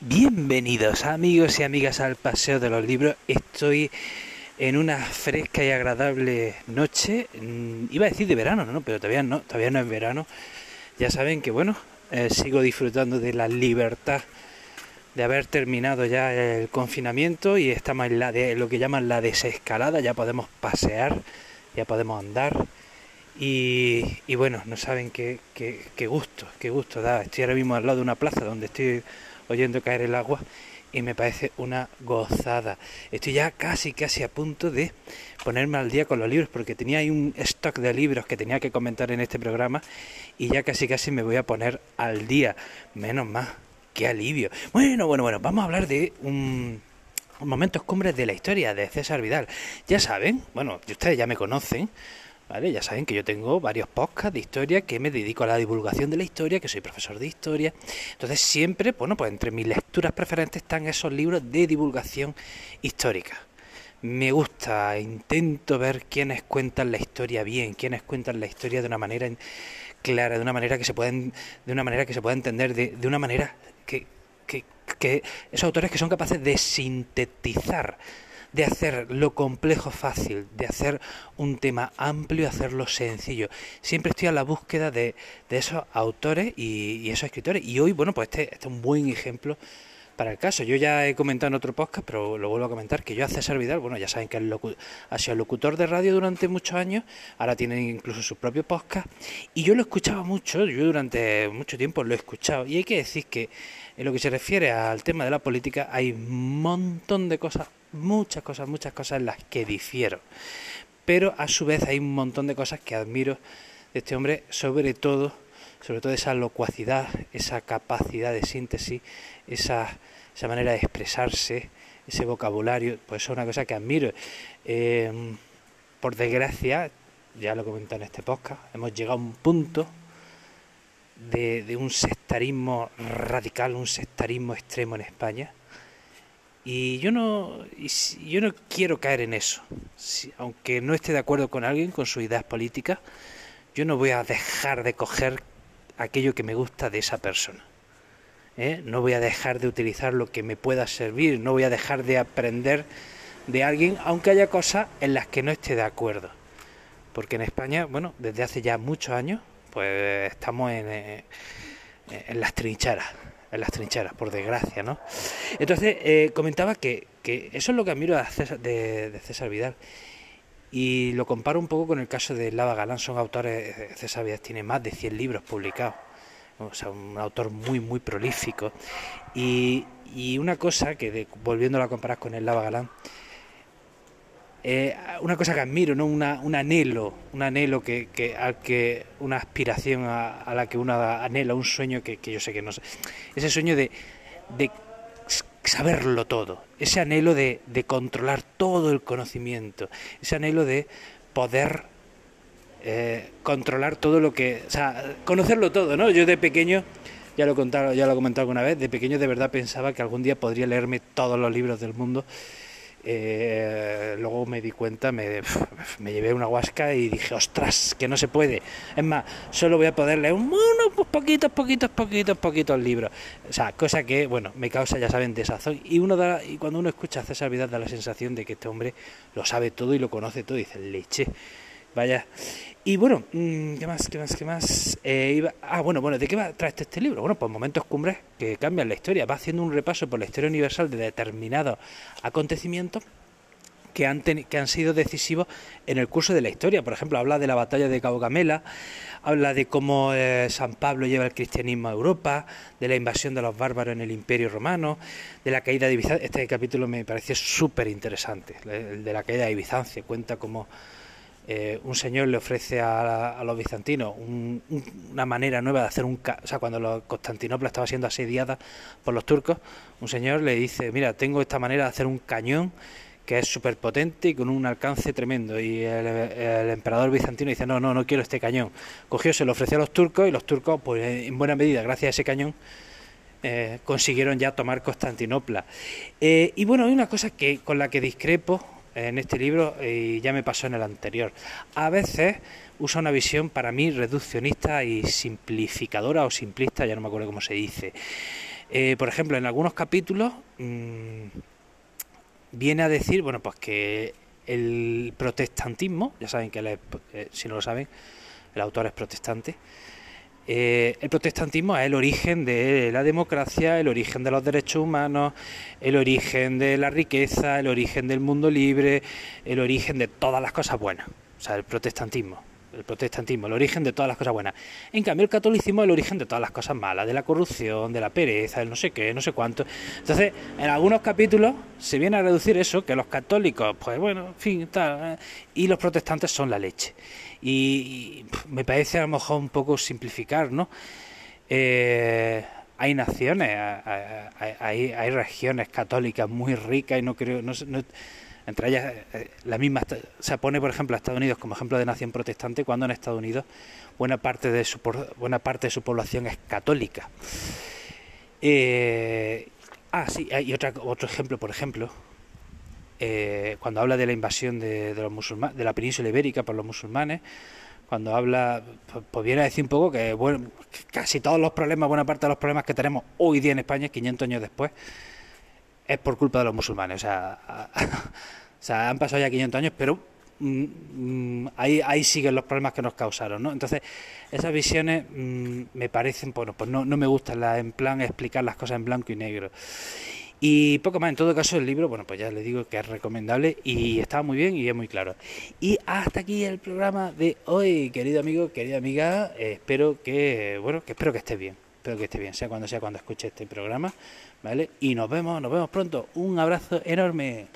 Bienvenidos amigos y amigas al Paseo de los Libros. Estoy en una fresca y agradable noche. Mm, iba a decir de verano, ¿no? Pero todavía no, todavía no es verano. Ya saben que bueno, eh, sigo disfrutando de la libertad de haber terminado ya el confinamiento y estamos en la de lo que llaman la desescalada, ya podemos pasear, ya podemos andar. Y, bueno, no saben qué, qué, qué gusto, qué gusto da. Estoy ahora mismo al lado de una plaza donde estoy oyendo caer el agua y me parece una gozada. Estoy ya casi, casi a punto de ponerme al día con los libros porque tenía ahí un stock de libros que tenía que comentar en este programa y ya casi, casi me voy a poner al día. Menos más, qué alivio. Bueno, bueno, bueno, vamos a hablar de un... Momentos cumbres de la historia de César Vidal. Ya saben, bueno, ustedes ya me conocen, ¿Vale? Ya saben que yo tengo varios podcasts de historia que me dedico a la divulgación de la historia, que soy profesor de historia. Entonces siempre, bueno, pues entre mis lecturas preferentes están esos libros de divulgación histórica. Me gusta, intento ver quiénes cuentan la historia bien, quiénes cuentan la historia de una manera clara, de una manera que se pueden, de una manera que se pueda entender, de, de una manera que, que, que esos autores que son capaces de sintetizar de hacer lo complejo fácil, de hacer un tema amplio y hacerlo sencillo. Siempre estoy a la búsqueda de, de esos autores y, esos escritores. Y hoy, bueno, pues este, este, es un buen ejemplo para el caso. Yo ya he comentado en otro podcast, pero lo vuelvo a comentar, que yo a César Vidal, bueno, ya saben que ha sido locutor de radio durante muchos años, ahora tiene incluso su propio podcast, y yo lo escuchaba mucho, yo durante mucho tiempo lo he escuchado, y hay que decir que en lo que se refiere al tema de la política hay un montón de cosas muchas cosas, muchas cosas en las que difiero. Pero a su vez hay un montón de cosas que admiro de este hombre, sobre todo, sobre todo esa locuacidad, esa capacidad de síntesis, esa, esa manera de expresarse, ese vocabulario, pues es una cosa que admiro. Eh, por desgracia, ya lo comenté en este podcast, hemos llegado a un punto de, de un sectarismo radical, un sectarismo extremo en España, y yo no, yo no quiero caer en eso. aunque no esté de acuerdo con alguien, con sus ideas políticas, yo no voy a dejar de coger aquello que me gusta de esa persona. ¿eh? No voy a dejar de utilizar lo que me pueda servir, no voy a dejar de aprender de alguien, aunque haya cosas en las que no esté de acuerdo. Porque en España, bueno, desde hace ya muchos años, pues estamos en, eh, en las trincheras en las trincheras, por desgracia, ¿no? Entonces, eh, comentaba que, que, eso es lo que admiro de César, de, César Vidal. Y lo comparo un poco con el caso de Lava Galán. Son autores, eh, César Vidal tiene más de 100 libros publicados. O sea, un autor muy, muy prolífico. Y, y una cosa que, de, volviéndolo a comparar con el Lava Galán, eh, una cosa que admiro, ¿no? Una, un anhelo, un anhelo que, que, al que una aspiración a, la que uno anhela, un sueño que, que, yo sé que no sé. Ese sueño de, de saberlo todo, ese anhelo de, de, controlar todo el conocimiento, ese anhelo de poder eh, controlar todo lo que, o sea, conocerlo todo, ¿no? Yo de pequeño, ya lo he contado, ya lo he comentado alguna vez, de pequeño de verdad pensaba que algún día podría leerme todos los libros del mundo eh, luego me di cuenta, me, me, llevé una huasca y dije, ostras, que no se puede. Es más, solo voy a poder leer unos pues poquitos, poquitos, poquitos, poquitos libros. O sea, cosa que, bueno, me causa, ya saben, desazón. Y, uno da, y cuando uno escucha a César Vidal da la sensación de que este hombre lo sabe todo y lo conoce todo. Y dice, leche, vaya. Y bueno, mm, ¿qué más? ¿Qué más? ¿Qué más? Eh, ah, bueno, bueno, ¿de qué va trae este libro? Bueno, pues momentos cumbres que cambian la historia. Va haciendo un repaso por la historia universal de determinados acontecimientos que han, que han sido decisivos en el curso de la historia. Por ejemplo, habla de la batalla de Cabo Camela, habla de cómo eh, San Pablo lleva el cristianismo a Europa, de la invasión de los bárbaros en el Imperio Romano, de la caída de Bizancia. Este capítulo me pareció súper interesante, el de la caída de Bizancia. Cuenta cómo eh, un señor le ofrece a, los bizantinos una manera nueva de hacer un... O sea, cuando Constantinopla estaba siendo asediada por los turcos, un señor le dice, mira, tengo esta manera de hacer un cañón que es súper potente y con un alcance tremendo. Y el, emperador bizantino dice, no, no, no quiero este cañón. Cogió, se lo ofreció a los turcos y los turcos, pues en buena medida, gracias a ese cañón, eh, consiguieron ya tomar Constantinopla. Eh, y bueno, hay una cosa que con la que discrepo en este libro y ya me pasó en el anterior. A veces usa una visión para mí reduccionista y simplificadora o simplista, ya no me acuerdo cómo se dice. Eh, por ejemplo, en algunos capítulos mmm, viene a decir, bueno, pues que el protestantismo, ya saben que él eh, si no lo saben, el autor es protestante, eh, el protestantismo es el origen de la democracia, el origen de los derechos humanos, el origen de la riqueza, el origen del mundo libre, el origen de todas las cosas buenas. O sea, el protestantismo el protestantismo, el origen de todas las cosas buenas. En cambio, el catolicismo es el origen de todas las cosas malas, de la corrupción, de la pereza, del no sé qué, no sé cuánto. Entonces, en algunos capítulos se viene a reducir eso, que los católicos, pues bueno, en fin, tal, eh, y los protestantes son la leche. Y, me parece a lo mejor un poco simplificar, ¿no? Eh, hay naciones, hay, hay, regiones católicas muy ricas y no creo, no, no entre ellas eh, la misma se pone por ejemplo a Estados Unidos como ejemplo de nación protestante cuando en Estados Unidos buena parte de su buena parte de su población es católica. Eh, ah sí y otra, otro ejemplo por ejemplo eh, cuando habla de la invasión de, los musulmanes de la península ibérica por los musulmanes cuando habla, pues, viene a decir un poco que bueno, casi todos los problemas, buena parte de los problemas que tenemos hoy día en España, 500 años después, es por culpa de los musulmanes. O sea, o sea han pasado ya 500 años, pero mm, mm, ahí, ahí siguen los problemas que nos causaron. ¿no? Entonces, esas visiones mm, me parecen, bueno, pues no, no me gustan la, en plan explicar las cosas en blanco y negro. Y poco más, en todo caso el libro, bueno, pues ya les digo que es recomendable y está muy bien y es muy claro. Y hasta aquí el programa de hoy, querido amigo, querida amiga, eh, espero que, bueno, que espero que esté bien, espero que esté bien, sea cuando sea cuando escuche este programa. Y nos vemos, nos vemos pronto. Un abrazo enorme.